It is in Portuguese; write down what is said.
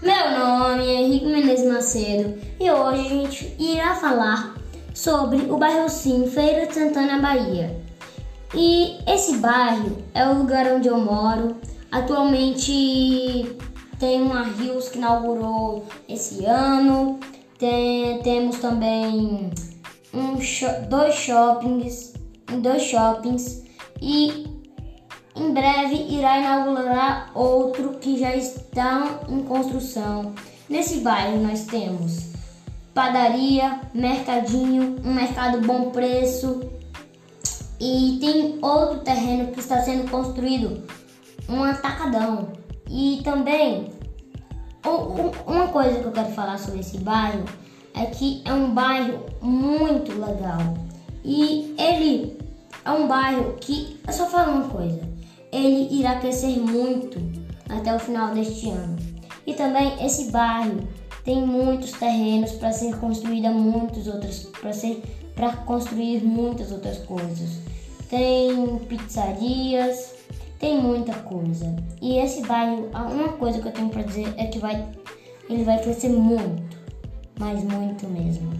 Meu nome é Henrique Menezes Macedo e hoje a gente irá falar sobre o bairro Sim, Feira de Santana, Bahia. E esse bairro é o lugar onde eu moro. Atualmente tem uma Rios que inaugurou esse ano. Tem, temos também um, dois shoppings, dois shoppings e em breve irá inaugurar outro que já está em construção. Nesse bairro nós temos padaria, mercadinho, um mercado bom preço e tem outro terreno que está sendo construído, um atacadão. E também uma coisa que eu quero falar sobre esse bairro é que é um bairro muito legal. E ele é um bairro que, eu só falo uma coisa, ele irá crescer muito até o final deste ano. E também esse bairro tem muitos terrenos para ser construída muitas outras para ser para construir muitas outras coisas. Tem pizzarias, tem muita coisa. E esse bairro, uma coisa que eu tenho para dizer é que vai ele vai crescer muito, mas muito mesmo.